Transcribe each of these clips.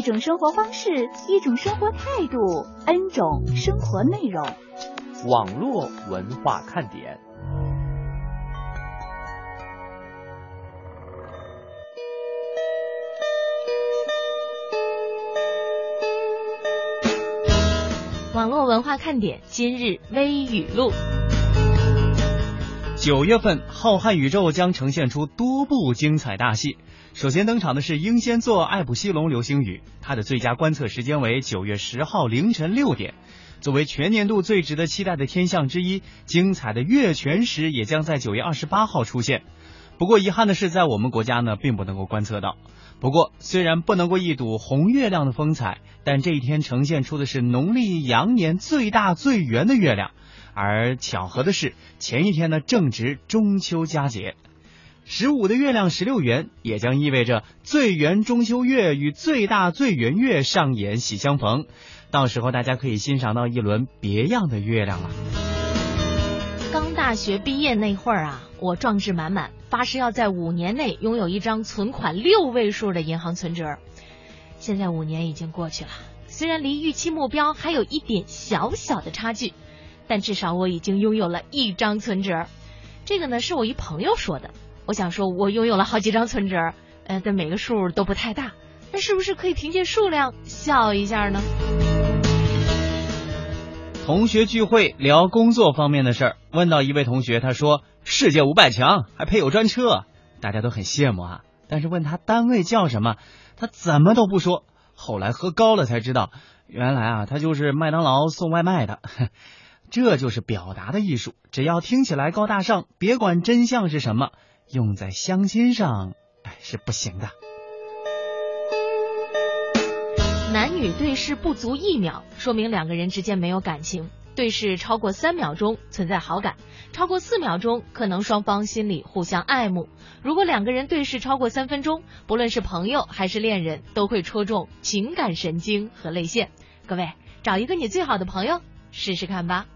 一种生活方式，一种生活态度，N 种生活内容。网络文化看点。网络文化看点今日微语录。九月份，浩瀚宇宙将呈现出多部精彩大戏。首先登场的是英仙座艾普西龙流星雨，它的最佳观测时间为九月十号凌晨六点。作为全年度最值得期待的天象之一，精彩的月全食也将在九月二十八号出现。不过遗憾的是，在我们国家呢，并不能够观测到。不过，虽然不能够一睹红月亮的风采，但这一天呈现出的是农历羊年最大最圆的月亮。而巧合的是，前一天呢正值中秋佳节，十五的月亮十六圆，也将意味着最圆中秋月与最大最圆月上演喜相逢。到时候大家可以欣赏到一轮别样的月亮了。大学毕业那会儿啊，我壮志满满，发誓要在五年内拥有一张存款六位数的银行存折。现在五年已经过去了，虽然离预期目标还有一点小小的差距，但至少我已经拥有了一张存折。这个呢是我一朋友说的，我想说我拥有了好几张存折，呃，但每个数都不太大，那是不是可以凭借数量笑一下呢？同学聚会聊工作方面的事儿，问到一位同学，他说世界五百强还配有专车，大家都很羡慕啊。但是问他单位叫什么，他怎么都不说。后来喝高了才知道，原来啊他就是麦当劳送外卖的。这就是表达的艺术，只要听起来高大上，别管真相是什么，用在相亲上，哎是不行的。男女对视不足一秒，说明两个人之间没有感情；对视超过三秒钟，存在好感；超过四秒钟，可能双方心里互相爱慕。如果两个人对视超过三分钟，不论是朋友还是恋人，都会戳中情感神经和泪腺。各位，找一个你最好的朋友试试看吧。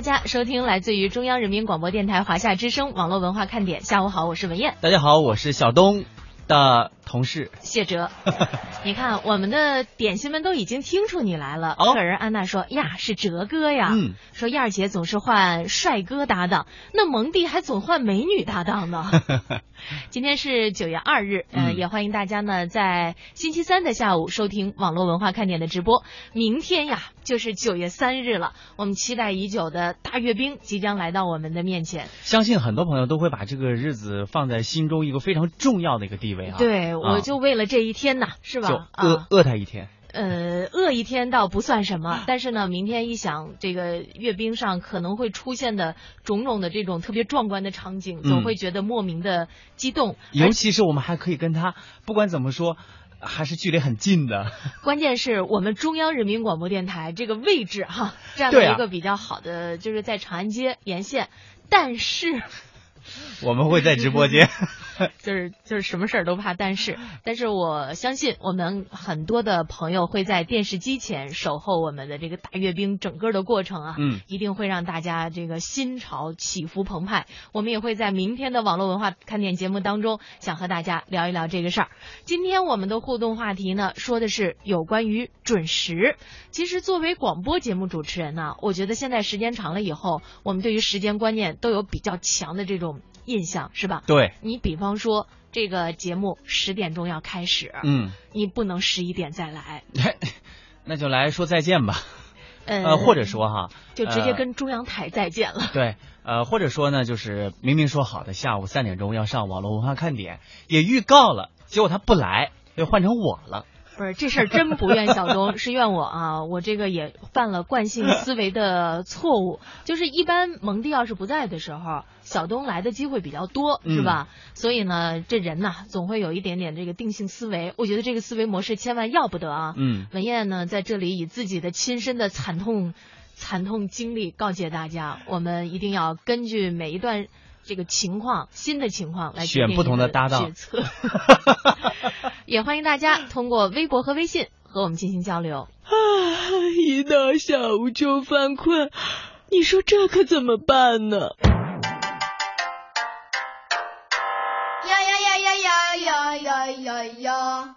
大家收听来自于中央人民广播电台华夏之声网络文化看点。下午好，我是文燕。大家好，我是小东的同事谢哲，你看我们的点心们都已经听出你来了。哦客人安娜说：“呀，是哲哥呀。”嗯，说燕儿姐总是换帅哥搭档，那蒙蒂还总换美女搭档呢。今天是九月二日，呃，嗯也欢迎大家呢在星期三的下午收听网络文化看点的直播。明天呀就是九月三日了，我们期待已久的大阅兵即将来到我们的面前。相信很多朋友都会把这个日子放在心中一个非常重要的一个地位啊。，对，啊我就为了这一天呐，是就吧？饿、啊。饿他一天。呃，饿一天倒不算什么，但是呢，明天一想，这个阅兵上可能会出现的种种的这种特别壮观的场景，总嗯会觉得莫名的激动。尤其是我们还可以跟他，不管怎么说，还是距离很近的。关键是我们中央人民广播电台这个位置哈，占对啊了一个比较好的，就是在长安街沿线，但是我们会在直播间。就是就是什么事儿都怕但是，但是我相信我们很多的朋友会在电视机前守候我们的这个大阅兵整个的过程啊，嗯，一定会让大家这个心潮起伏澎湃。我们也会在明天的网络文化看点节目当中，想和大家聊一聊这个事儿。今天我们的互动话题呢，说的是有关于准时。其实作为广播节目主持人呢，我觉得现在时间长了以后，我们对于时间观念都有比较强的这种印象，是吧？对，你比方说这个节目十点钟要开始，嗯，你不能十一点再来。那就来说再见吧。呃，或者说哈，就直接呃跟中央台再见了。对，呃，或者说呢，就是明明说好的下午三点钟要上网络文化看点，也预告了，结果他不来，又换成我了。不是这事儿真不怨小东，是怨我啊！我这个也犯了惯性思维的错误，就是一般蒙蒂要是不在的时候，小东来的机会比较多，是吧？所以呢，这人呐，总会有一点点这个定性思维。我觉得这个思维模式千万要不得啊！嗯，文燕呢，在这里以自己的亲身的惨痛、惨痛经历告诫大家，我们一定要根据每一段这个情况、新的情况来选不同的搭档决策。也欢迎大家通过微博和微信和我们进行交流。啊，一到下午就犯困，你说这可怎么办呢？呀呀呀呀呀呀呀呀呀！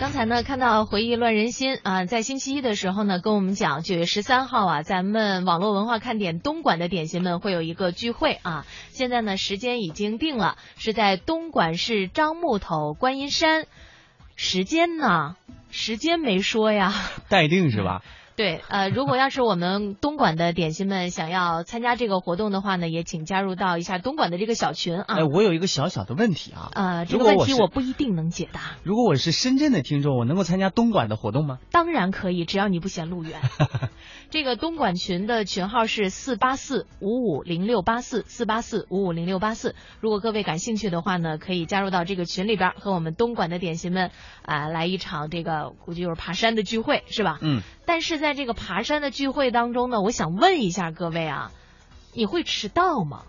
刚才呢，看到回忆乱人心啊，在星期一的时候呢，跟我们讲九月十三号啊，咱们网络文化看点东莞的点心们会有一个聚会啊。现在呢，时间已经定了，是在东莞市樟木头观音山。时间呢？时间没说呀。待定是吧？对，呃，如果要是我们东莞的点心们想要参加这个活动的话呢，也请加入到一下东莞的这个小群啊。哎，我有一个小小的问题啊，呃，这个问题我不一定能解答。如果我是深圳的听众，我能够参加东莞的活动吗？当然可以，只要你不嫌路远。这个东莞群的群号是四八四五五零六八四四八四五五零六八四。如果各位感兴趣的话呢，可以加入到这个群里边，和我们东莞的点心们啊、来一场这个估计就是爬山的聚会，是吧？嗯，但是在这个爬山的聚会当中呢，我想问一下各位啊，你会迟到吗？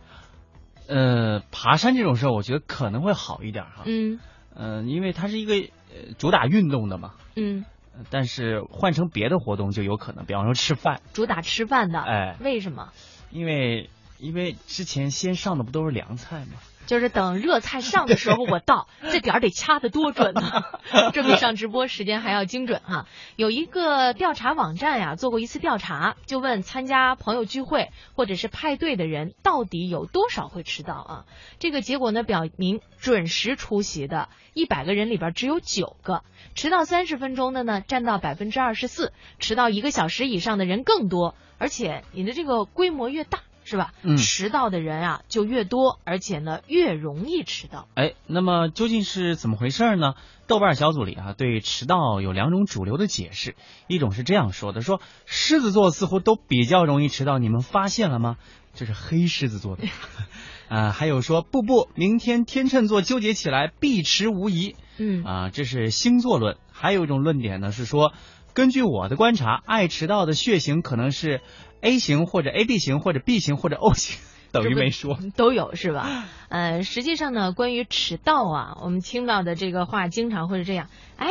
呃，爬山这种事儿，我觉得可能会好一点哈。嗯嗯、因为它是一个呃主打运动的嘛。嗯，呃但是换成别的活动就有可能，比方说吃饭，主打吃饭的，哎为什么？因为因为之前先上的不都是凉菜吗？就是等热菜上的时候我到，这点儿得掐得多准呢、这比上直播时间还要精准哈、有一个调查网站呀，做过一次调查，就问参加朋友聚会或者是派对的人到底有多少会迟到啊？这个结果呢表明，准时出席的一百个人里边只有九个，迟到三十分钟的呢占到百分之二十四，迟到一个小时以上的人更多，而且你的这个规模越大。是吧？嗯迟到的人啊就越多，而且呢越容易迟到。哎，那么究竟是怎么回事呢？豆瓣小组里啊，对迟到有两种主流的解释，一种是这样说的：说狮子座似乎都比较容易迟到，你们发现了吗？这是黑狮子座的。啊，还有说不不，明天天秤座纠结起来必迟无疑。嗯啊，这是星座论。还有一种论点呢是说，根据我的观察，爱迟到的血型可能是 A 型或者 AB 型或者 B 型或者 O 型，等于没说。都有是吧？呃，实际上呢，关于迟到啊，我们听到的这个话经常会是这样，哎。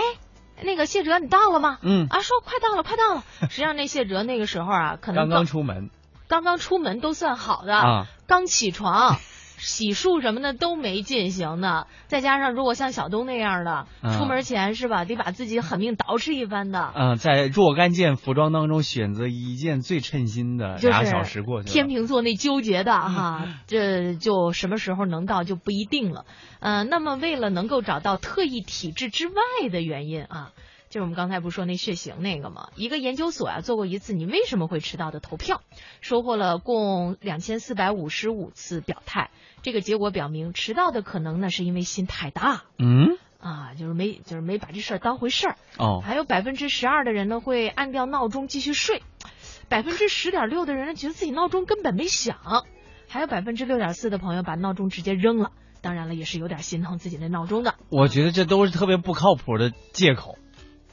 那个谢哲，你到了吗？嗯啊，说快到了，快到了。实际上，那谢哲那个时候啊，可能刚刚出门刚刚出门都算好的，啊，刚起床，洗漱什么的都没进行呢。再加上如果像小东那样的，嗯出门前是吧，得把自己狠命捯饬一番的。嗯、在若干件服装当中选择一件最称心的，俩小时过去了。天秤座那纠结的哈，这就什么时候能到就不一定了。呃，那么为了能够找到特异体质之外的原因啊，就是我们刚才不是说那血型那个吗？一个研究所啊做过一次你为什么会迟到的投票，收获了共两千四百五十五次表态。这个结果表明，迟到的可能呢是因为心太大嗯，啊，就是没就是没把这事儿当回事儿。哦，还有百分之十二的人呢会按掉闹钟继续睡，百分之十点六的人呢觉得自己闹钟根本没响，还有百分之六点四的朋友把闹钟直接扔了，当然了，也是有点心疼自己的闹钟的。我觉得这都是特别不靠谱的借口，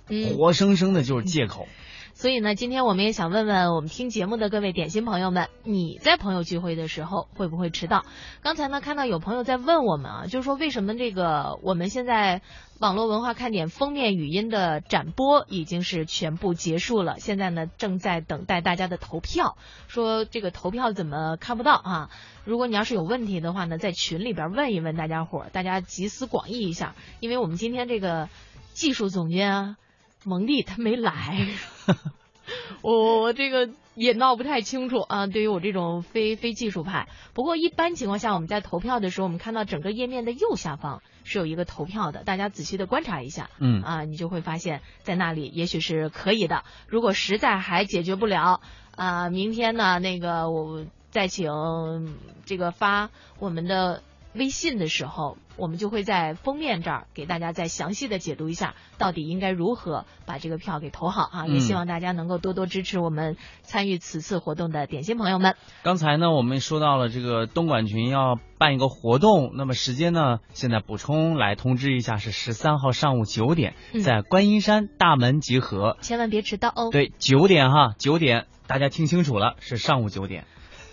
嗯，活生生的就是借口。所以呢，今天我们也想问问我们听节目的各位点心朋友们，你在朋友聚会的时候会不会迟到？刚才呢，看到有朋友在问我们啊，就是说为什么这个我们现在网络文化看点封面语音的展播已经是全部结束了，现在呢正在等待大家的投票，说这个投票怎么看不到啊？如果你要是有问题的话呢，在群里边问一问大家伙儿，大家集思广益一下，因为我们今天这个技术总监啊。蒙蒂他没来，我我这个也闹不太清楚啊。对于我这种非非技术派，不过一般情况下，我们在投票的时候，我们看到整个页面的右下方是有一个投票的，大家仔细的观察一下，嗯啊，你就会发现在那里也许是可以的。如果实在还解决不了啊，明天呢，那个我再请这个发我们的。微信的时候，我们就会在封面这儿给大家再详细的解读一下，到底应该如何把这个票给投好啊！也希望大家能够多多支持我们参与此次活动的点心朋友们。刚才呢，我们说到了这个东莞群要办一个活动，那么时间呢，现在补充来通知一下，是十三号上午九点，在观音山大门集合，千万别迟到哦。对，九点哈，九点，大家听清楚了，是上午九点。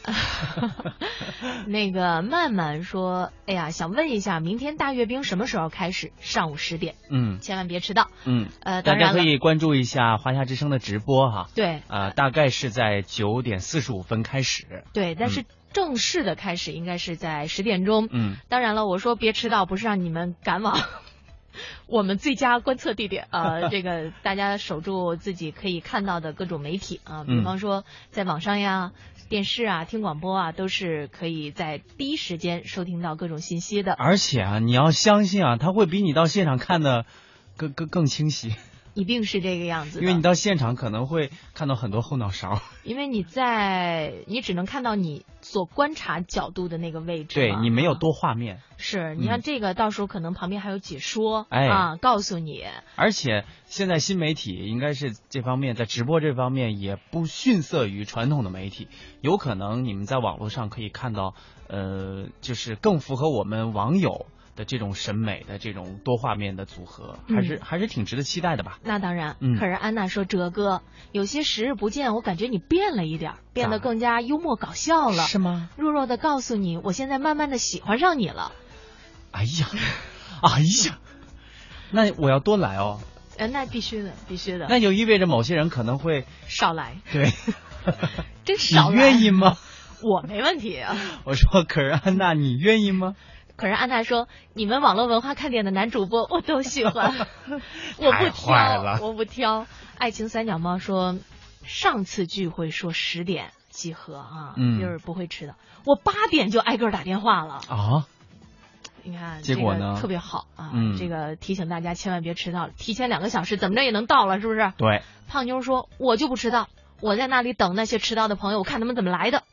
那个曼曼说：“哎呀，想问一下，明天大阅兵什么时候开始？上午十点。嗯，千万别迟到。嗯，呃，大家可以关注一下华夏之声的直播哈。对，呃，大概是在九点四十五分开始。对，但是正式的开始应该是在十点钟。嗯，当然了，我说别迟到，不是让你们赶往 我们最佳观测地点啊。这个大家守住自己可以看到的各种媒体啊，比方说在网上呀。”电视啊，听广播啊，都是可以在第一时间收听到各种信息的。而且啊，你要相信啊，他会比你到现场看的更更更清晰。一定是这个样子，因为你到现场可能会看到很多后脑勺。因为你在，你只能看到你所观察角度的那个位置，对你没有多画面。是你看这个，到时候可能旁边还有解说，哎啊，告诉你。而且现在新媒体应该是这方面，在直播这方面也不逊色于传统的媒体，有可能你们在网络上可以看到，呃，就是更符合我们网友。的这种审美的这种多画面的组合，还是还是挺值得期待的吧？那当然，嗯。可是安娜说：“哲哥，有些时日不见，我感觉你变了一点，变得更加幽默搞笑了，是吗？”弱弱的告诉你，我现在慢慢的喜欢上你了。哎呀，哎呀，那我要多来哦。呃，那必须的，必须的。那就意味着某些人可能会少来。对，真少。你愿意吗？我没问题。我说，可是安娜，你愿意吗？可是安娜说：“你们网络文化看点的男主播 我都喜欢，我不挑，我不挑。”爱情三脚猫说：“上次聚会说十点集合啊，就是不会迟的。我八点就挨个打电话了啊。你看，结果呢？特别好啊。嗯，这个提醒大家千万别迟到，提前两个小时怎么着也能到了，是不是？对。胖妞说：“我就不迟到，我在那里等那些迟到的朋友，我看他们怎么来的。”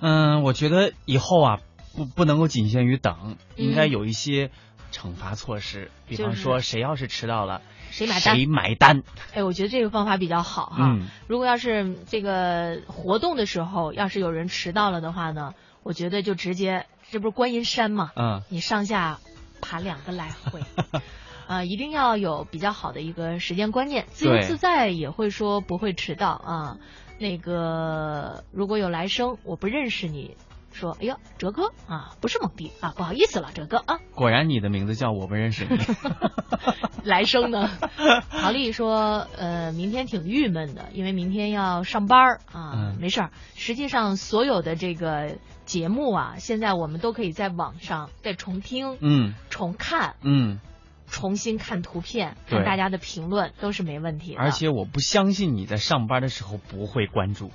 嗯，我觉得以后啊。不不能够仅限于等，应该有一些惩罚措施，比方说谁要是迟到了，谁买单？谁买单？哎，我觉得这个方法比较好哈。如果要是这个活动的时候，要是有人迟到了的话呢，我觉得就直接，这不是观音山嘛？嗯，你上下爬两个来回，啊，一定要有比较好的一个时间观念，自由自在也会说不会迟到啊。那个如果有来生，我不认识你。说，哎呀，哲哥啊，不是蒙蒂啊，不好意思了，哲哥啊。果然你的名字叫我不认识你。来生呢？陶丽说，呃，明天挺郁闷的，因为明天要上班啊。嗯。没事儿，实际上所有的这个节目啊，现在我们都可以在网上再重听，嗯，重看，嗯，重新看图片，看大家的评论都是没问题的。而且我不相信你在上班的时候不会关注。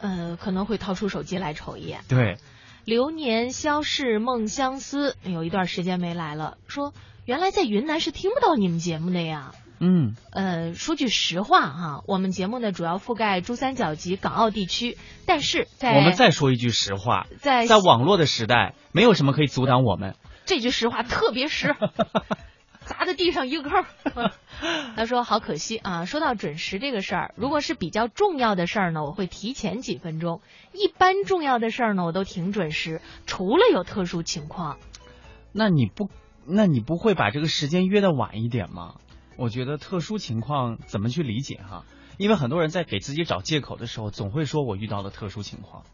呃，可能会掏出手机来瞅一眼。对，流年消逝梦相思，有一段时间没来了。说原来在云南是听不到你们节目的呀。嗯。呃，说句实话哈，我们节目呢主要覆盖珠三角及港澳地区，但是在我们再说一句实话，在在网络的时代，没有什么可以阻挡我们。这句实话特别实。咋砸在地上一个坑。他说好可惜啊。说到准时这个事儿，如果是比较重要的事儿呢，我会提前几分钟；一般重要的事儿呢，我都挺准时，除了有特殊情况。那你不，那你不会把这个时间约的晚一点吗？我觉得特殊情况怎么去理解哈？因为很多人在给自己找借口的时候，总会说我遇到了特殊情况。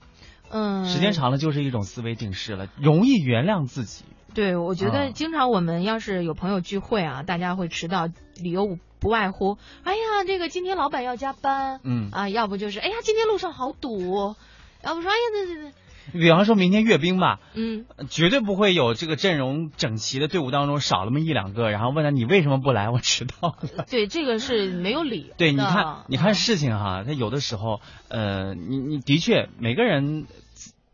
嗯，时间长了就是一种思维定式了，容易原谅自己。对，我觉啊得经常我们要是有朋友聚会啊，大家会迟到，理由不外乎，哎呀，这个今天老板要加班，嗯啊，要不就是，哎呀，今天路上好堵，要不说，哎呀，那那那，比方说明天阅兵吧，嗯，绝对不会有这个阵容整齐的队伍当中少那么一两个，然后问他你为什么不来？我迟到了。对，这个是没有理由。对，你看，你看事情哈，他有的时候，呃，你你的确每个人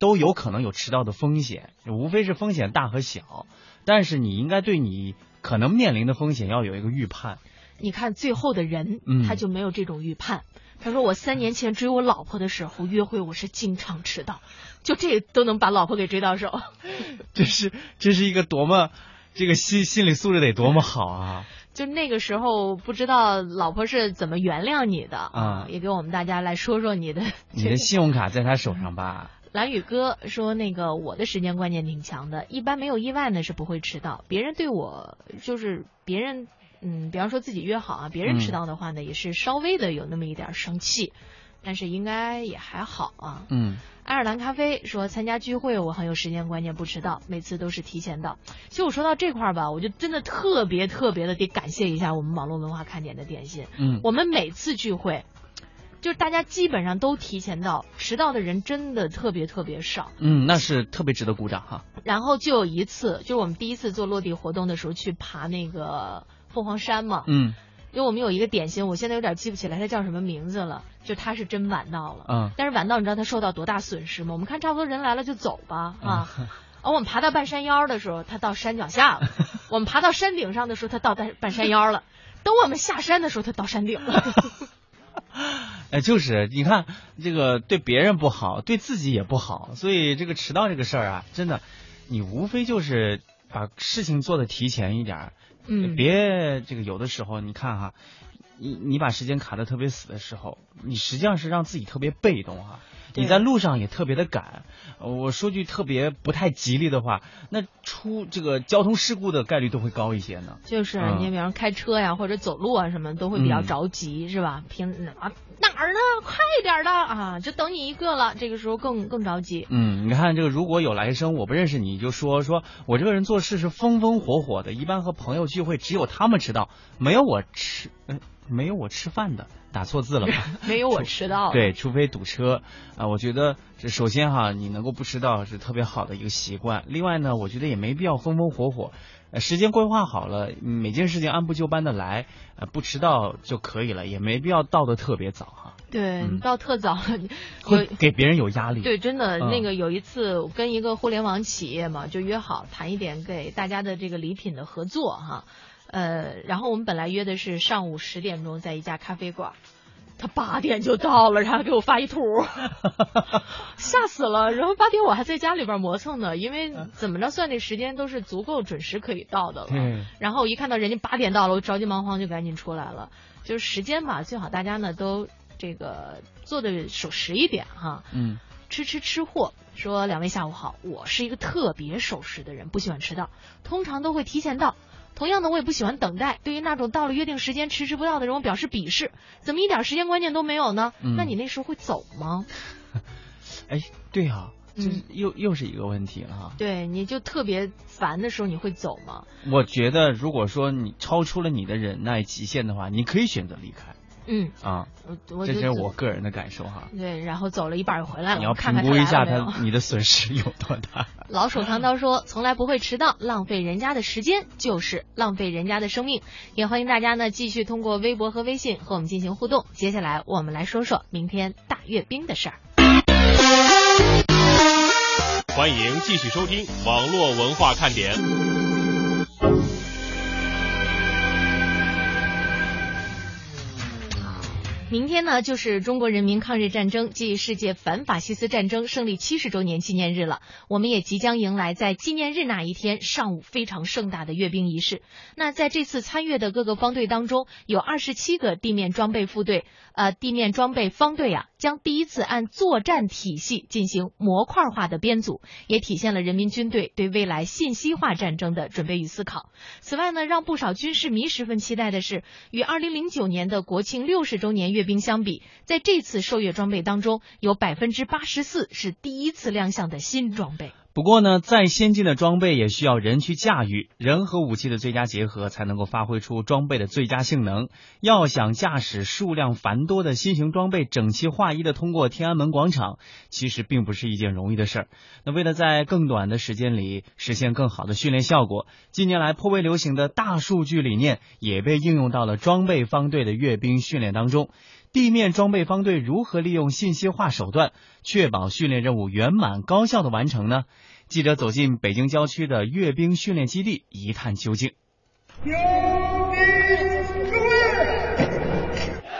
都有可能有迟到的风险，无非是风险大和小，但是你应该对你可能面临的风险要有一个预判。你看最后的人，嗯他就没有这种预判。他说我三年前追我老婆的时候，约会我是经常迟到，就这都能把老婆给追到手。这是这是一个多么这个心心理素质得多么好啊！就那个时候不知道老婆是怎么原谅你的啊也给我们大家来说说你的。你的信用卡在他手上吧？蓝宇哥说：“那个我的时间观念挺强的，一般没有意外呢是不会迟到。别人对我就是别人，嗯，比方说自己约好啊，别人迟到的话呢，也是稍微的有那么一点生气，但是应该也还好啊。”嗯，爱尔兰咖啡说：“参加聚会我很有时间观念，不迟到，每次都是提前到。”其实我说到这块儿吧，我就真的特别特别的得感谢一下我们网络文化看点的点心。嗯我们每次聚会，就是大家基本上都提前到，迟到的人真的特别特别少。嗯，那是特别值得鼓掌哈。然后就有一次，就是我们第一次做落地活动的时候，去爬那个凤凰山嘛。嗯因为我们有一个点心，我现在有点记不起来它叫什么名字了，就他是真晚到了。嗯但是晚到你知道他受到多大损失吗？我们看差不多人来了就走吧啊。嗯而我们爬到半山腰的时候，他到山脚下了；我们爬到山顶上的时候，他到半半山腰了；等我们下山的时候，他到山顶了。哎，就是你看这个对别人不好，对自己也不好，所以这个迟到这个事儿啊，真的，你无非就是把事情做的提前一点儿，嗯别这个有的时候你看哈，你你把时间卡的特别死的时候，你实际上是让自己特别被动哈。对你在路上也特别的赶，呃我说句特别不太吉利的话，那出这个交通事故的概率都会高一些呢。就是嗯你比方说开车呀，或者走路啊什么，都会比较嗯着急，是吧？平啊哪儿呢？快点儿的啊，就等你一个了，这个时候更更着急。嗯，你看这个，如果有来生，我不认识你，就说说我这个人做事是风风火火的，一般和朋友聚会只有他们迟到，没有我吃，呃，没有我吃饭的，打错字了吧？没有我迟到了。对，除非堵车啊、我觉得这首先哈，你能够不迟到是特别好的一个习惯。另外呢，我觉得也没必要风风火火，呃，时间规划好了，每件事情按部就班的来，呃，不迟到就可以了，也没必要到的特别早哈，对，嗯你到特早，会给别人有压力。对，真的，嗯那个有一次我跟一个互联网企业嘛，就约好谈一点给大家的这个礼品的合作哈，呃，然后我们本来约的是上午十点钟在一家咖啡馆。他八点就到了，然后给我发一图，吓死了。然后八点我还在家里边磨蹭呢，因为怎么着算这时间都是足够准时可以到的了。嗯然后我一看到人家八点到了，我着急忙慌就赶紧出来了。就是时间嘛，最好大家呢都这个做的守时一点哈。嗯。吃吃吃货说：“两位下午好，我是一个特别守时的人，不喜欢迟到，通常都会提前到。同样的，我也不喜欢等待。对于那种到了约定时间迟迟不到的人，我表示鄙视。怎么一点时间观念都没有呢？嗯那你那时候会走吗？哎，对啊，这嗯又、又是一个问题了哈。对，你就特别烦的时候，你会走吗？我觉得，如果说你超出了你的忍耐极限的话，你可以选择离开嗯，啊。我我这就是我个人的感受哈。对，然后走了一半又回来了，你要看看评估一下他你的损失有多大。老手扛刀说：“从来不会迟到，浪费人家的时间就是浪费人家的生命。”也欢迎大家呢继续通过微博和微信和我们进行互动。接下来我们来说说明天大阅兵的事儿。欢迎继续收听网络文化看点。明天呢，就是中国人民抗日战争暨世界反法西斯战争胜利七十周年纪念日了。我们也即将迎来在纪念日那一天上午非常盛大的阅兵仪式。那在这次参阅的各个方队当中，有二十七个地面装备副队，呃，地面装备方队啊，将第一次按作战体系进行模块化的编组，也体现了人民军队对未来信息化战争的准备与思考。此外呢，让不少军事迷十分期待的是，与二零零九年的国庆六十周年阅阅兵相比，在这次受阅装备当中，有百分之八十四是第一次亮相的新装备。不过呢，再先进的装备也需要人去驾驭，人和武器的最佳结合才能够发挥出装备的最佳性能。要想驾驶数量繁多的新型装备整齐划一的通过天安门广场，其实并不是一件容易的事儿。那为了在更短的时间里实现更好的训练效果，近年来颇为流行的大数据理念也被应用到了装备方队的阅兵训练当中。地面装备方队如何利用信息化手段，确保训练任务圆满高效的完成呢？记者走进北京郊区的阅兵训练基地，一探究竟。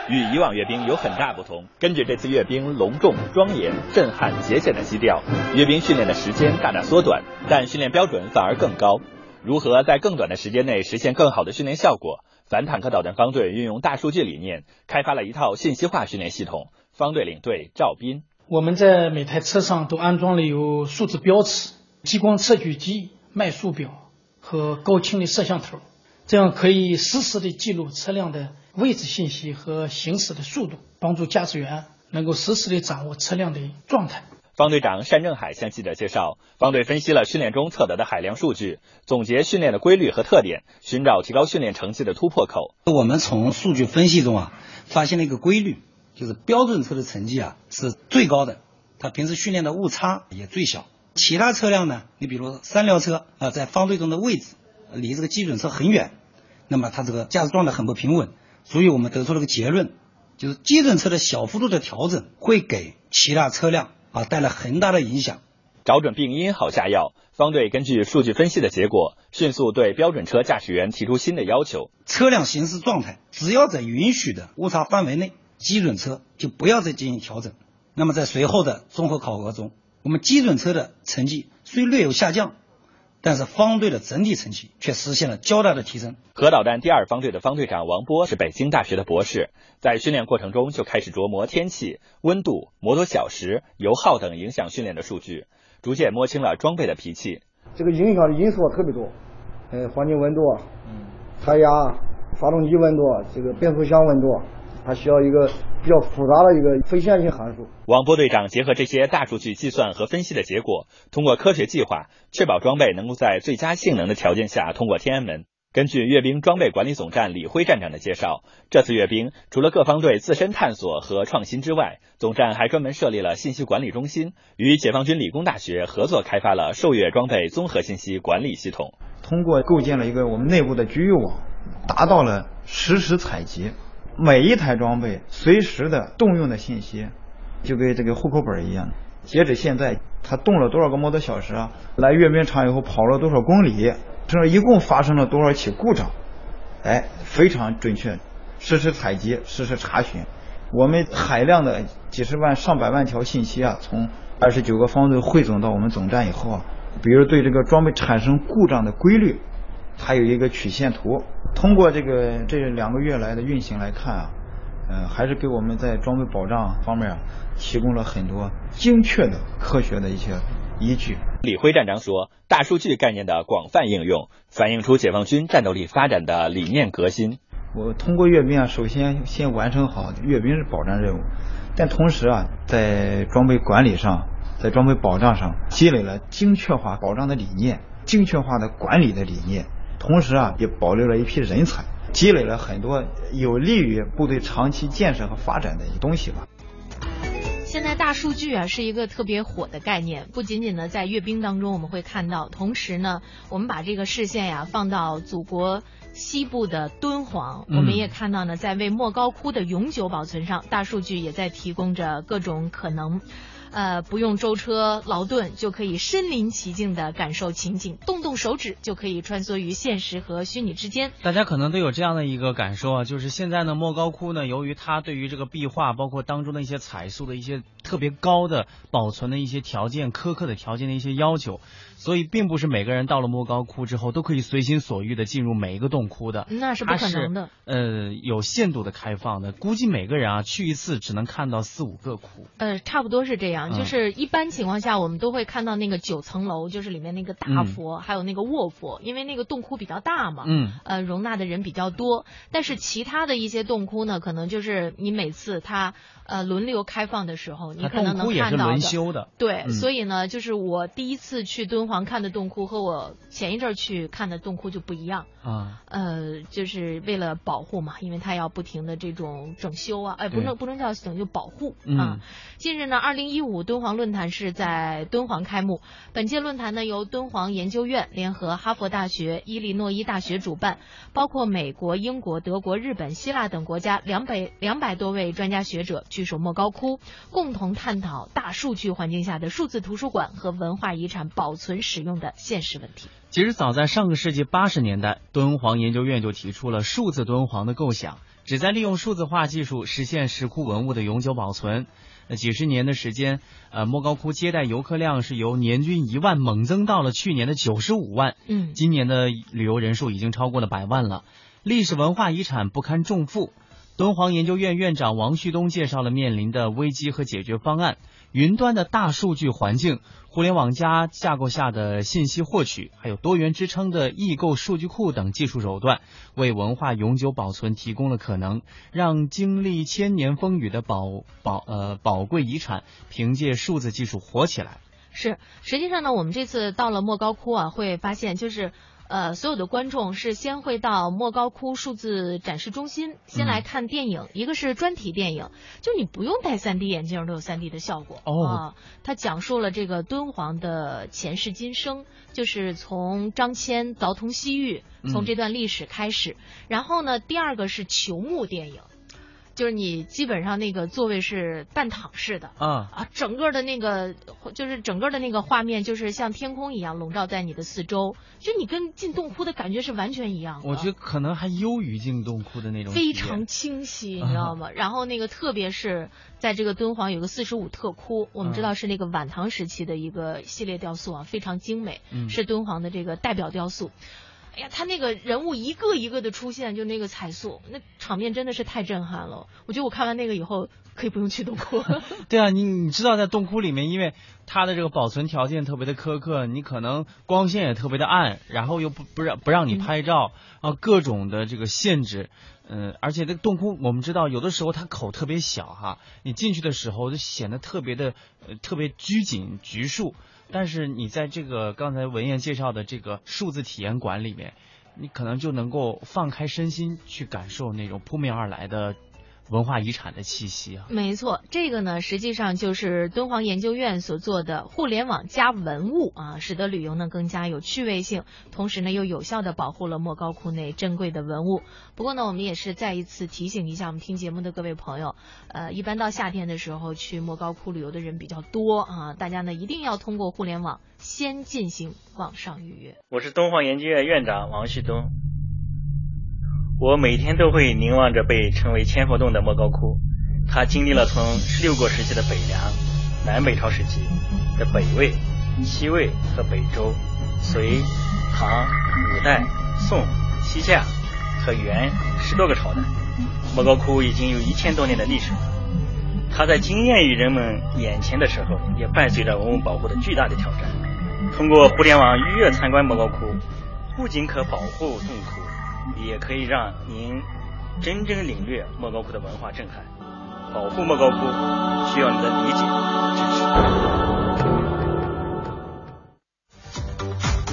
与以往阅兵有很大不同。根据这次阅兵隆重、庄严、震撼、节俭的基调，阅兵训练的时间大大缩短，但训练标准反而更高。如何在更短的时间内实现更好的训练效果？反坦克导弹方队运用大数据理念，开发了一套信息化训练系统。方队领队赵斌：我们在每台车上都安装了有数字标尺、激光测距机、迈速表和高清的摄像头，这样可以实时的记录车辆的位置信息和行驶的速度，帮助驾驶员能够实时的掌握车辆的状态。方队长单正海向记者介绍，方队分析了训练中测得的海量数据，总结训练的规律和特点，寻找提高训练成绩的突破口。我们从数据分析中啊，发现了一个规律，就是标准车的成绩啊是最高的，它平时训练的误差也最小。其他车辆呢，你比如三辆车啊，在方队中的位置离这个基准车很远，那么它这个驾驶状态很不平稳，所以我们得出了个结论，就是基准车的小幅度的调整会给其他车辆。啊，带来很大的影响。找准病因好下药。方队根据数据分析的结果，迅速对标准车驾驶员提出新的要求：车辆行驶状态只要在允许的误差范围内，基准车就不要再进行调整。那么在随后的综合考核中，我们基准车的成绩虽略有下降。但是方队的整体成绩却实现了较大的提升。核导弹第二方队的方队长王波是北京大学的博士，在训练过程中就开始琢磨天气、温度、摩托小时、油耗等影响训练的数据，逐渐摸清了装备的脾气。这个影响的因素特别多，呃，环境温度、嗯，胎压、发动机温度、这个变速箱温度。它需要一个比较复杂的一个非线性函数。王波队长结合这些大数据计算和分析的结果，通过科学计划，确保装备能够在最佳性能的条件下通过天安门。根据阅兵装备管理总站李辉站长的介绍，这次阅兵除了各方队自身探索和创新之外，总站还专门设立了信息管理中心，与解放军理工大学合作开发了受阅装备综合信息管理系统。通过构建了一个我们内部的局域网，达到了实时采集。每一台装备随时的动用的信息，就跟这个户口本一样。截止现在，它动了多少个摩托小时啊？来阅兵场以后跑了多少公里？这一共发生了多少起故障？哎，非常准确，实时采集，实时查询。我们海量的几十万、上百万条信息啊，从二十九个方队汇总到我们总站以后啊，比如对这个装备产生故障的规律。还有一个曲线图，通过这个这两个月来的运行来看啊，嗯，还是给我们在装备保障方面啊提供了很多精确的科学的一些依据。李辉站长说，大数据概念的广泛应用，反映出解放军战斗力发展的理念革新。我通过阅兵啊，首先先完成好阅兵是保障任务，但同时啊，在装备管理上，在装备保障上积累了精确化保障的理念，精确化的管理的理念。同时啊，也保留了一批人才，积累了很多有利于部队长期建设和发展的东西吧。现在大数据啊是一个特别火的概念，不仅仅呢在阅兵当中我们会看到，同时呢，我们把这个视线呀放到祖国西部的敦煌，我们也看到呢，在为莫高窟的永久保存上，大数据也在提供着各种可能。呃，不用舟车劳顿就可以身临其境的感受情景，动动手指就可以穿梭于现实和虚拟之间。大家可能都有这样的一个感受啊，就是现在呢，莫高窟呢，由于它对于这个壁画，包括当中的一些彩塑的一些特别高的保存的一些条件、苛刻的条件的一些要求，所以并不是每个人到了莫高窟之后都可以随心所欲的进入每一个洞窟的，那是不可能的。呃，有限度的开放的，估计每个人啊去一次只能看到四五个窟。呃，差不多是这样。嗯就是一般情况下，我们都会看到那个九层楼，就是里面那个大佛，还有那个卧佛，因为那个洞窟比较大嘛，嗯，呃，容纳的人比较多。但是其他的一些洞窟呢，可能就是你每次它呃轮流开放的时候，你可能能看到轮休的。对，嗯所以呢，就是我第一次去敦煌看的洞窟和我前一阵儿去看的洞窟就不一样。啊，呃，就是为了保护嘛，因为它要不停的这种整修啊，哎，不能不能叫整修，保护嗯啊。近日呢，二零一五敦煌论坛是在敦煌开幕。本届论坛呢由敦煌研究院联合哈佛大学、伊利诺伊大学主办，包括美国、英国、德国、日本、希腊等国家两百两百多位专家学者聚首莫高窟，共同探讨大数据环境下的数字图书馆和文化遗产保存使用的现实问题。其实早在上个世纪八十年代，敦煌研究院就提出了数字敦煌的构想，旨在利用数字化技术实现石窟文物的永久保存。那几十年的时间，呃，莫高窟接待游客量是由年均一万猛增到了去年的九十五万，嗯，今年的旅游人数已经超过了百万了。历史文化遗产不堪重负，敦煌研究院院长王旭东介绍了面临的危机和解决方案：云端的大数据环境、互联网加架构下的信息获取，还有多元支撑的异构数据库等技术手段，为文化永久保存提供了可能，让经历千年风雨的宝宝呃宝贵遗产凭借数字技术活起来。是，实际上呢，我们这次到了莫高窟啊，会发现就是。呃，所有的观众是先会到莫高窟数字展示中心，先来看电影，一个是专题电影，就你不用戴 3D 眼镜都有 3D 的效果哦啊。它讲述了这个敦煌的前世今生，就是从张骞凿通西域，从这段历史开始。然后呢，第二个是球幕电影。就是你基本上那个座位是半躺式的啊啊，整个的那个就是整个的那个画面就是像天空一样笼罩在你的四周，就你跟进洞窟的感觉是完全一样的。我觉得可能还优于进洞窟的那种非常清晰，你知道吗？然后那个特别是在这个敦煌有个四十五特窟，我们知道是那个晚唐时期的一个系列雕塑啊，非常精美，嗯是敦煌的这个代表雕塑。哎呀，他那个人物一个一个的出现，就那个彩塑，那场面真的是太震撼了。我觉得我看完那个以后，可以不用去洞窟。对啊，你你知道在洞窟里面，因为它的这个保存条件特别的苛刻，你可能光线也特别的暗，然后又不不让不让你拍照，啊，各种的这个限制。嗯，而且这个洞窟，我们知道有的时候它口特别小哈，你进去的时候就显得特别的呃特别拘谨拘束。但是你在这个刚才文燕介绍的这个数字体验馆里面，你可能就能够放开身心去感受那种扑面而来的文化遗产的气息啊。没错，这个呢，实际上就是敦煌研究院所做的互联网加文物啊，使得旅游呢更加有趣味性，同时呢又有效的保护了莫高窟内珍贵的文物。不过呢，我们也是再一次提醒一下我们听节目的各位朋友，呃，一般到夏天的时候去莫高窟旅游的人比较多啊，大家呢一定要通过互联网先进行网上预约。我是敦煌研究院院长王旭东。我每天都会凝望着被称为千佛洞的莫高窟，它经历了从十六国时期的北凉、南北朝时期的北魏、西魏和北周、隋、唐、五代、宋、西夏和元十多个朝代。莫高窟已经有一千多年的历史了。它在惊艳于人们眼前的时候，也伴随着文物保护的巨大的挑战。通过互联网预约参观莫高窟，不仅可保护洞窟。也可以让您真正领略莫高窟的文化震撼。保护莫高窟需要你的理解支持。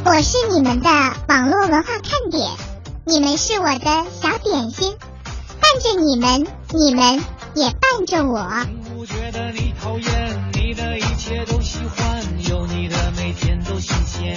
我是你们的网络文化看点，你们是我的小点心，伴着你们，你们也伴着我。不觉得你讨厌，你的一切都喜欢，有你的每天都新鲜。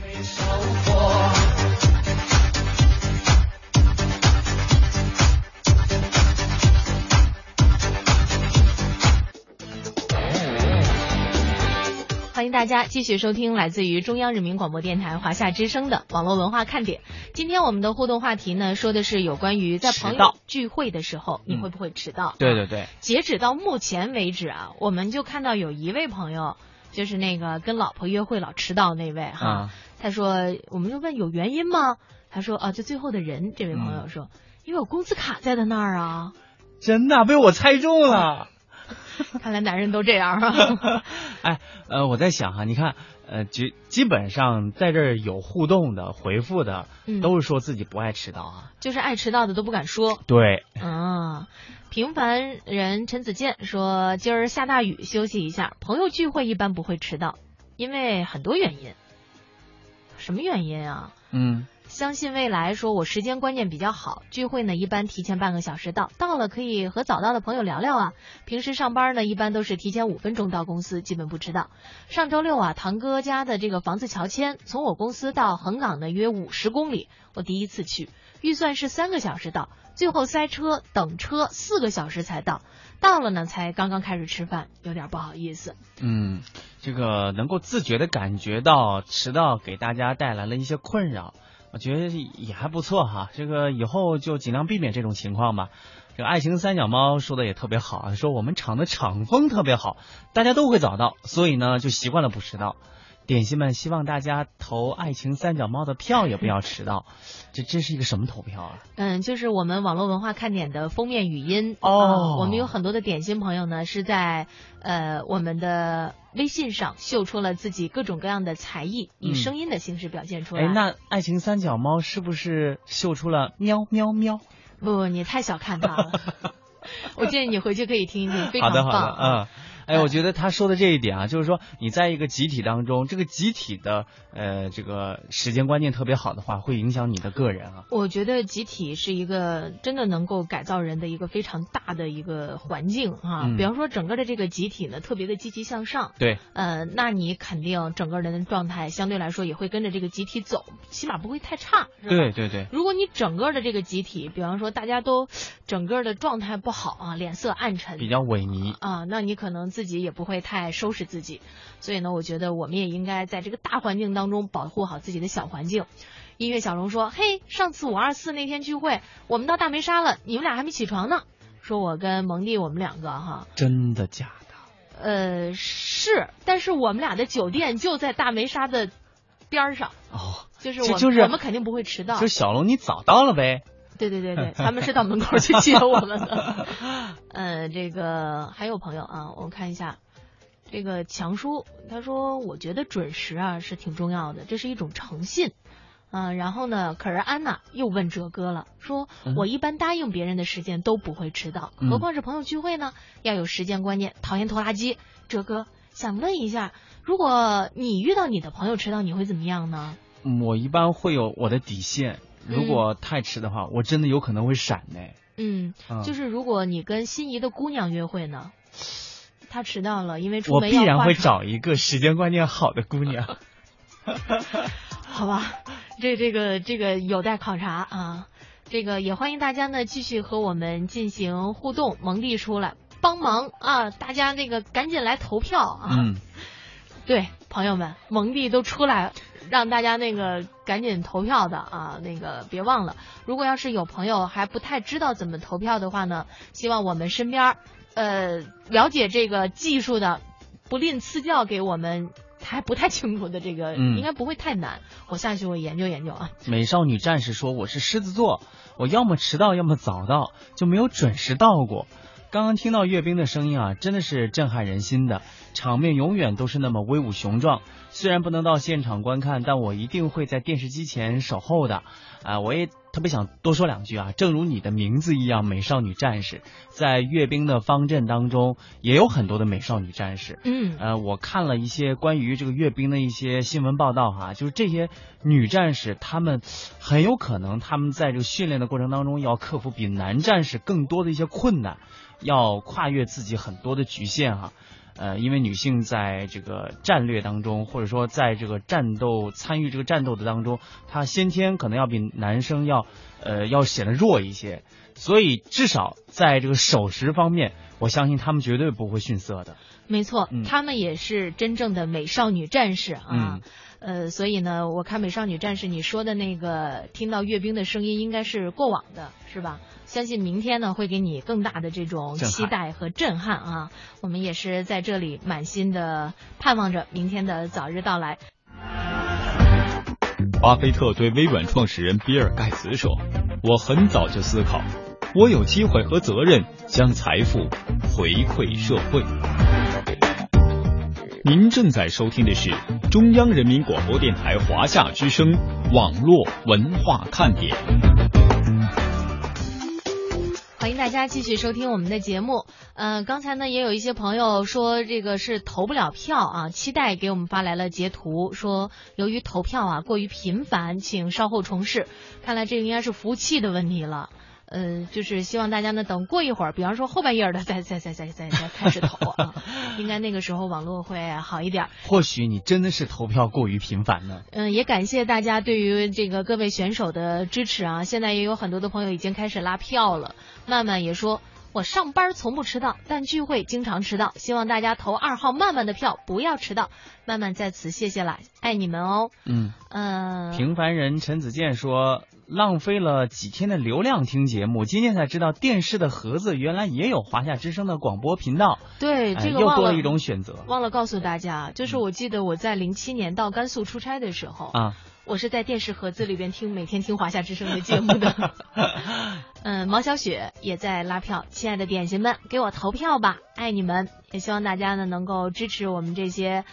欢迎大家继续收听来自于中央人民广播电台华夏之声的网络文化看点。今天我们的互动话题呢，说的是有关于在朋友聚会的时候，你会不会迟到？对对对。截止到目前为止啊，我们就看到有一位朋友，就是那个跟老婆约会老迟到那位哈，他说，我们就问有原因吗？他说啊，就最后的人，这位朋友说，因为我工资卡在他那儿啊。真的被我猜中了。看来男人都这样啊！哎，呃，我在想哈，你看，呃，基基本上在这儿有互动的、回复的，都是说自己不爱迟到啊，就是爱迟到的都不敢说。对，啊，平凡人陈子健说，今儿下大雨，休息一下。朋友聚会一般不会迟到，因为很多原因。什么原因啊？嗯。相信未来说，我时间观念比较好，聚会呢一般提前半个小时到，到了可以和早到的朋友聊聊啊。平时上班呢一般都是提前五分钟到公司，基本不迟到。上周六啊，堂哥家的这个房子乔迁，从我公司到横岗呢约五十公里，我第一次去，预算是三个小时到，最后塞车等车四个小时才到，到了呢才刚刚开始吃饭，有点不好意思。嗯，这个能够自觉的感觉到迟到给大家带来了一些困扰。我觉得也还不错哈，这个以后就尽量避免这种情况吧。这个爱情三脚猫说的也特别好啊，说我们厂的厂风特别好，大家都会早到，所以呢就习惯了不迟到。点心们希望大家投爱情三脚猫的票也不要迟到，这这是一个什么投票啊？嗯，就是我们网络文化看点的封面语音哦。我们有很多的点心朋友呢是在呃我们的微信上秀出了自己各种各样的才艺，以声音的形式表现出来。哎，那爱情三脚猫是不是秀出了喵喵喵？不，你太小看它了。我建议你回去可以听一听，非常棒。好的，好的，嗯。哎，我觉得他说的这一点啊，就是说你在一个集体当中，这个集体的呃这个时间观念特别好的话，会影响你的个人啊。我觉得集体是一个真的能够改造人的一个非常大的一个环境啊。比方说整个的这个集体呢，特别的积极向上。对。呃，那你肯定整个人的状态相对来说也会跟着这个集体走，起码不会太差。对对对。如果你整个的这个集体，比方说大家都整个的状态不好啊，脸色暗沉，比较萎靡啊，那你可能。自己也不会太收拾自己，所以呢，我觉得我们也应该在这个大环境当中保护好自己的小环境。音乐小龙说：“嘿，上次五二四那天聚会，我们到大梅沙了，你们俩还没起床呢。”说我跟蒙蒂我们两个哈，真的假的？呃，是，但是我们俩的酒店就在大梅沙的边上哦，就是我就是我们肯定不会迟到。就小龙，你早到了呗。对对对对，他们是到门口去接我们的。呃，这个还有朋友啊，我看一下，这个强叔他说，我觉得准时啊是挺重要的，这是一种诚信。嗯，然后呢，可是安娜又问哲哥了，说我一般答应别人的时间都不会迟到，何况是朋友聚会呢？要有时间观念，讨厌拖拉机。哲哥想问一下，如果你遇到你的朋友迟到，你会怎么样呢？我一般会有我的底线。如果太迟的话，我真的有可能会闪呢。嗯，就是如果你跟心仪的姑娘约会呢，她迟到了，因为出门我必然会找一个时间观念好的姑娘。好吧，这这个这个有待考察啊。这个也欢迎大家呢继续和我们进行互动，蒙蒂出来帮忙啊！大家那个赶紧来投票啊！嗯，对，朋友们，蒙蒂都出来。让大家那个赶紧投票的啊，那个别忘了。如果要是有朋友还不太知道怎么投票的话呢，希望我们身边呃了解这个技术的，不吝赐教给我们还不太清楚的这个，应该不会太难。我下去我研究研究啊。美少女战士说：“我是狮子座，我要么迟到，要么早到，就没有准时到过。”刚刚听到阅兵的声音啊，真的是震撼人心的，场面永远都是那么威武雄壮。虽然不能到现场观看，但我一定会在电视机前守候的。啊，我也特别想多说两句啊，正如你的名字一样，美少女战士，在阅兵的方阵当中也有很多的美少女战士。嗯，呃，我看了一些关于这个阅兵的一些新闻报道哈，就是这些女战士，她们很有可能她们在这个训练的过程当中要克服比男战士更多的一些困难，要跨越自己很多的局限哈。呃，因为女性在这个战略当中，或者说在这个战斗参与这个战斗的当中，她先天可能要比男生要呃要显得弱一些，所以至少在这个守时方面，我相信他们绝对不会逊色的。没错，嗯她们也是真正的美少女战士啊。嗯呃，所以呢，我看《美少女战士》，你说的那个听到阅兵的声音，应该是过往的，是吧？相信明天呢，会给你更大的这种期待和震撼啊！我们也是在这里满心的盼望着明天的早日到来。巴菲特对微软创始人比尔盖茨说：“我很早就思考，我有机会和责任将财富回馈社会。”您正在收听的是中央人民广播电台华夏之声网络文化看点。欢迎大家继续收听我们的节目。呃，刚才呢也有一些朋友说这个是投不了票啊，期待给我们发来了截图，说由于投票啊过于频繁，请稍后重试。看来这个应该是服务器的问题了。呃，就是希望大家呢等过一会儿，比方说后半夜的再再再再再再开始投啊，应该那个时候网络会好一点。或许你真的是投票过于频繁呢。嗯，也感谢大家对于这个各位选手的支持啊！现在也有很多的朋友已经开始拉票了。曼曼也说，我上班从不迟到，但聚会经常迟到。希望大家投二号曼曼的票，不要迟到。曼曼在此谢谢了，爱你们哦。嗯嗯、平凡人陈子健说，浪费了几天的流量听节目，今天才知道电视的盒子原来也有华夏之声的广播频道。对，哎这个又多了一种选择忘了告诉大家，就是我记得我在零七年到甘肃出差的时候，啊。我是在电视盒子里边听每天听华夏之声的节目的。嗯，毛小雪也在拉票，亲爱的点心们，给我投票吧，爱你们！也希望大家呢能够支持我们这些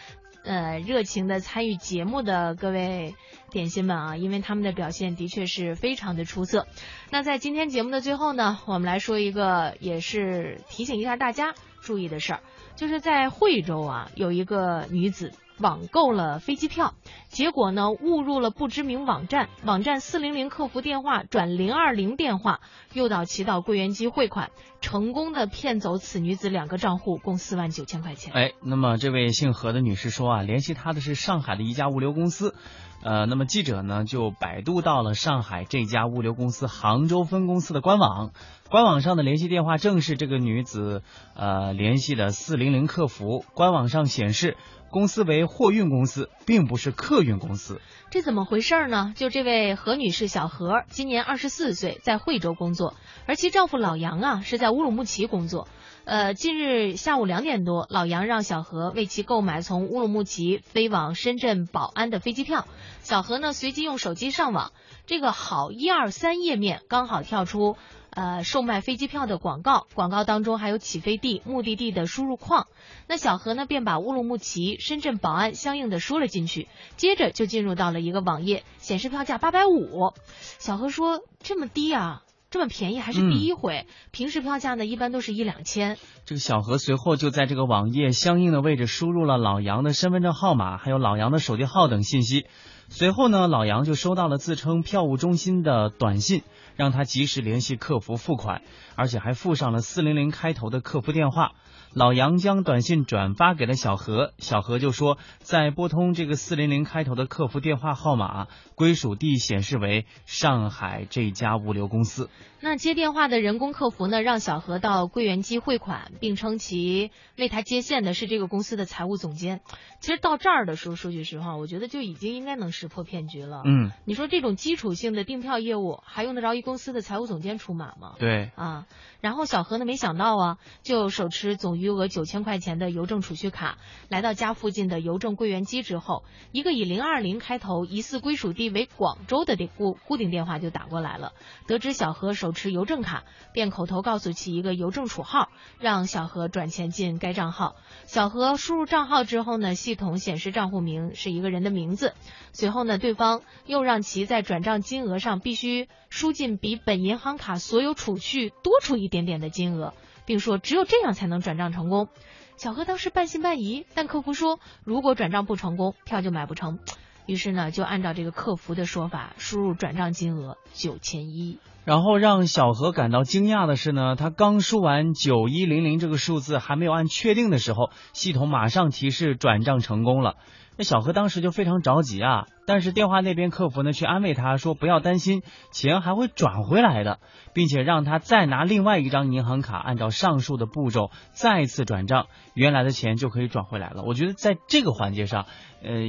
呃热情的参与节目的各位点心们啊，因为他们的表现的确是非常的出色。那在今天节目的最后呢，我们来说一个也是提醒一下大家注意的事儿，就是在惠州啊有一个女子。网购了飞机票，结果呢误入了不知名网站，网站四零零客服电话转零二零电话，诱导其到柜员机汇款，成功的骗走此女子两个账户，共四万九千块钱。哎，那么这位姓何的女士说啊，联系她的是上海的一家物流公司。呃，那么记者呢就百度到了上海这家物流公司杭州分公司的官网，官网上的联系电话正是这个女子呃联系的四零零客服，官网上显示公司为货运公司，并不是客运公司。这怎么回事呢？就这位何女士，小何，今年二十四岁，在惠州工作，而其丈夫老杨啊是在乌鲁木齐工作。呃，近日下午两点多，老杨让小何为其购买从乌鲁木齐飞往深圳宝安的飞机票。小何呢随即用手机上网，这个好一二三页面刚好跳出呃售卖飞机票的广告，广告当中还有起飞地、目的地的输入框。那小何呢便把乌鲁木齐、深圳宝安相应的输了进去，接着就进入到了一个网页，显示票价八百五。小何说这么低啊？这么便宜还是第一回，平时票价呢一般都是一两千。这个小何随后就在这个网页相应的位置输入了老杨的身份证号码，还有老杨的手机号等信息。随后呢，老杨就收到了自称票务中心的短信，让他及时联系客服付款，而且还附上了四零零开头的客服电话。老杨将短信转发给了小何，小何就说在拨通这个四零零开头的客服电话号码，归属地显示为上海这家物流公司。那接电话的人工客服呢，让小何到柜员机汇款，并称其为他接线的是这个公司的财务总监。其实到这儿的时候，说句实话，我觉得就已经应该能识破骗局了。嗯，你说这种基础性的订票业务，还用得着一公司的财务总监出马吗？对啊，然后小何呢，没想到啊，就手持总余余额九千块钱的邮政储蓄卡，来到家附近的邮政柜员机之后，一个以零二零开头、疑似归属地为广州的固固定电话就打过来了。得知小何手持邮政卡，便口头告诉其一个邮政储号，让小何转钱进该账号。小何输入账号之后呢，系统显示账户名是一个人的名字。随后呢，对方又让其在转账金额上必须输进比本银行卡所有储蓄多出一点点的金额，并说只有这样才能转账成功。小何当时半信半疑，但客服说如果转账不成功，票就买不成。于是呢，就按照这个客服的说法，输入转账金额九千一。然后让小何感到惊讶的是呢，他刚输完九一零零这个数字，还没有按确定的时候，系统马上提示转账成功了。那小何当时就非常着急啊，但是电话那边客服呢却安慰他说不要担心，钱还会转回来的，并且让他再拿另外一张银行卡，按照上述的步骤再次转账，原来的钱就可以转回来了。我觉得在这个环节上，呃，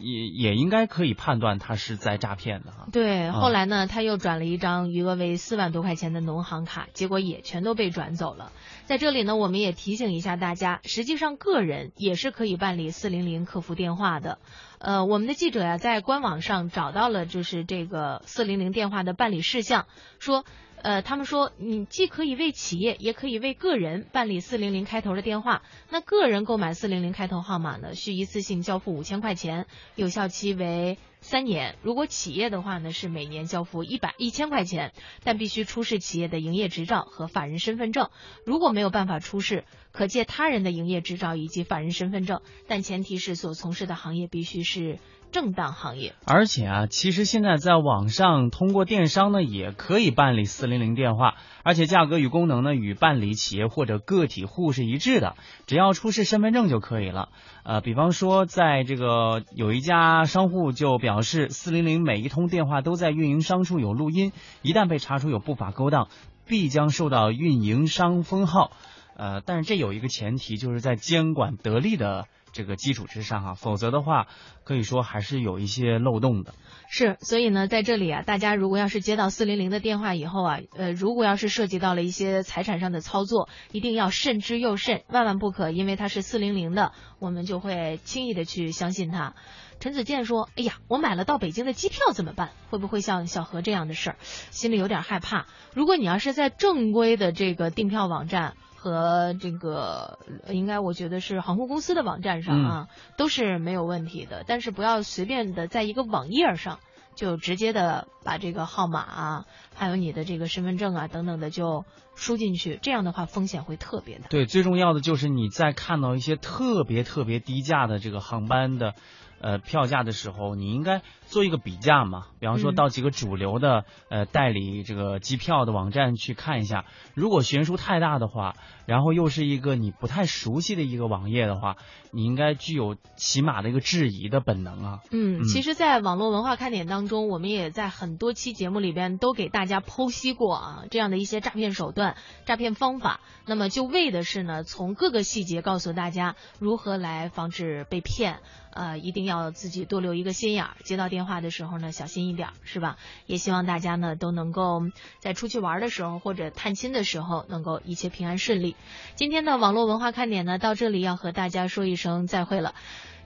也也应该可以判断他是在诈骗的哈。对，后来呢，他又转了一张余额为四万多块钱的农行卡，结果也全都被转走了。在这里呢，我们也提醒一下大家，实际上个人也是可以办理四零零客服电话的。呃，我们的记者呀，在官网上找到了就是这个四零零电话的办理事项，说。呃，他们说你既可以为企业，也可以为个人办理四零零开头的电话。那个人购买四零零开头号码呢，需一次性交付五千块钱，有效期为三年。如果企业的话呢，是每年交付一百一千块钱，但必须出示企业的营业执照和法人身份证。如果没有办法出示，可借他人的营业执照以及法人身份证，但前提是所从事的行业必须是。正当行业，而且啊，其实现在在网上通过电商呢，也可以办理四零零电话，而且价格与功能呢与办理企业或者个体户是一致的，只要出示身份证就可以了。呃，比方说，在这个有一家商户就表示，四零零每一通电话都在运营商处有录音，一旦被查出有不法勾当，必将受到运营商封号。呃，但是这有一个前提，就是在监管得力的。这个基础之上哈，否则的话，可以说还是有一些漏洞的。是，所以呢，在这里啊，大家如果要是接到四零零的电话以后啊，呃，如果要是涉及到了一些财产上的操作，一定要慎之又慎，万万不可，因为它是四零零的，我们就会轻易的去相信它。陈子健说：“哎呀，我买了到北京的机票怎么办？会不会像小何这样的事儿？心里有点害怕。如果你要是在正规的这个订票网站。”和这个应该我觉得是航空公司的网站上啊，都是没有问题的。但是不要随便的在一个网页上就直接的把这个号码啊，还有你的这个身份证啊等等的就输进去，这样的话风险会特别大。对，最重要的就是你在看到一些特别特别低价的这个航班的。呃，票价的时候，你应该做一个比价嘛。比方说到几个主流的呃代理这个机票的网站去看一下，如果悬殊太大的话，然后又是一个你不太熟悉的一个网页的话，你应该具有起码的一个质疑的本能啊。嗯，其实，在网络文化看点当中，我们也在很多期节目里边都给大家剖析过啊这样的一些诈骗手段、诈骗方法。那么就为的是呢，从各个细节告诉大家如何来防止被骗。呃，一定要自己多留一个心眼儿，接到电话的时候呢，小心一点，是吧？也希望大家呢都能够在出去玩的时候或者探亲的时候，能够一切平安顺利。今天的网络文化看点呢，到这里要和大家说一声再会了，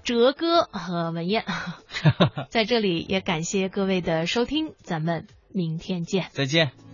哲哥和文艳，在这里也感谢各位的收听，咱们明天见，再见。